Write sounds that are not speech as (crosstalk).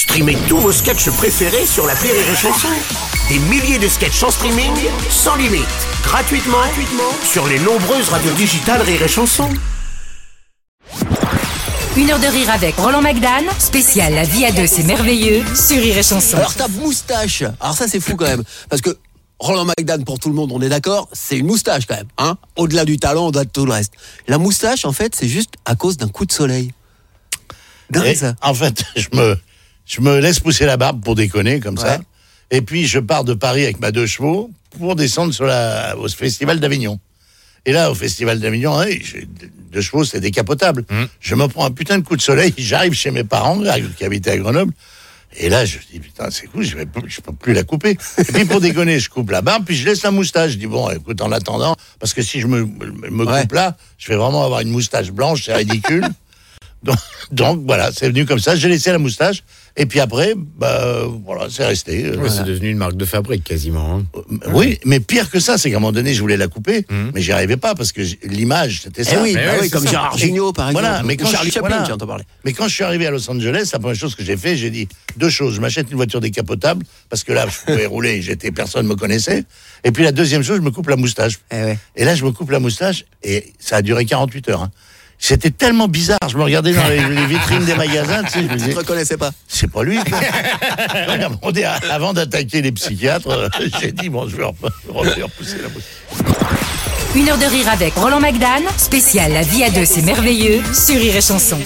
Streamez tous vos sketchs préférés sur la Rire et Chanson. Des milliers de sketchs en streaming, sans limite, gratuitement, gratuitement sur les nombreuses radios digitales Rire et Chanson. Une heure de rire avec Roland McDan, spécial La vie à deux, c'est merveilleux, sur Rire et Chanson. Alors ta moustache, alors ça c'est fou quand même, parce que Roland McDan pour tout le monde, on est d'accord, c'est une moustache quand même, hein Au-delà du talent, au-delà de tout le reste. La moustache en fait, c'est juste à cause d'un coup de soleil. Dingue Et, ça. en fait, (laughs) je me, je me laisse pousser la barbe pour déconner comme ça. Et puis je pars de Paris avec ma deux chevaux pour descendre sur la, au festival d'Avignon. Et là, au festival d'Avignon, hein, deux chevaux, c'est décapotable. Je me prends un putain de coup de soleil, (laughs) j'arrive chez mes parents qui habitaient à Grenoble. Et là, je me dis, putain, c'est cool, je ne peux plus la couper. (laughs) Et puis, pour déconner, je coupe la barbe, puis je laisse la moustache. Je dis, bon, écoute, en attendant, parce que si je me, me, me Ouais. coupe là, je vais vraiment avoir une moustache blanche, c'est ridicule. (laughs) Donc, donc, voilà, c'est venu comme ça. J'ai laissé la moustache. Et puis après, bah, voilà, c'est resté. C'est devenu une marque de fabrique quasiment. hein. euh, Oui, mais pire que ça, c'est qu'à un moment donné, je voulais la couper, mais j'y arrivais pas parce que l'image, c'était Eh ça. oui, mais bah ouais, oui, comme ça. Gérard Jugnot par exemple. Voilà, mais quand Charlie je- Chaplin, voilà. Mais quand je suis arrivé à Los Angeles, la première chose que j'ai fait, j'ai dit deux choses. Je m'achète une voiture décapotable parce que là, je pouvais (laughs) rouler, j'étais, personne me connaissait. Et puis la deuxième chose, je me coupe la moustache. Eh ouais. Et là, je me coupe la moustache et ça a duré 48 heures. hein. C'était tellement bizarre. Je me regardais dans les, les vitrines des magasins, tu sais, je me disais, te reconnaissais pas c'est pas lui. avant d'attaquer les psychiatres, euh, j'ai dit bon, je vais repousser la moustache. Une heure de rire avec Roland McDan, spécial La vie à deux, c'est merveilleux, sur Rire et Chanson.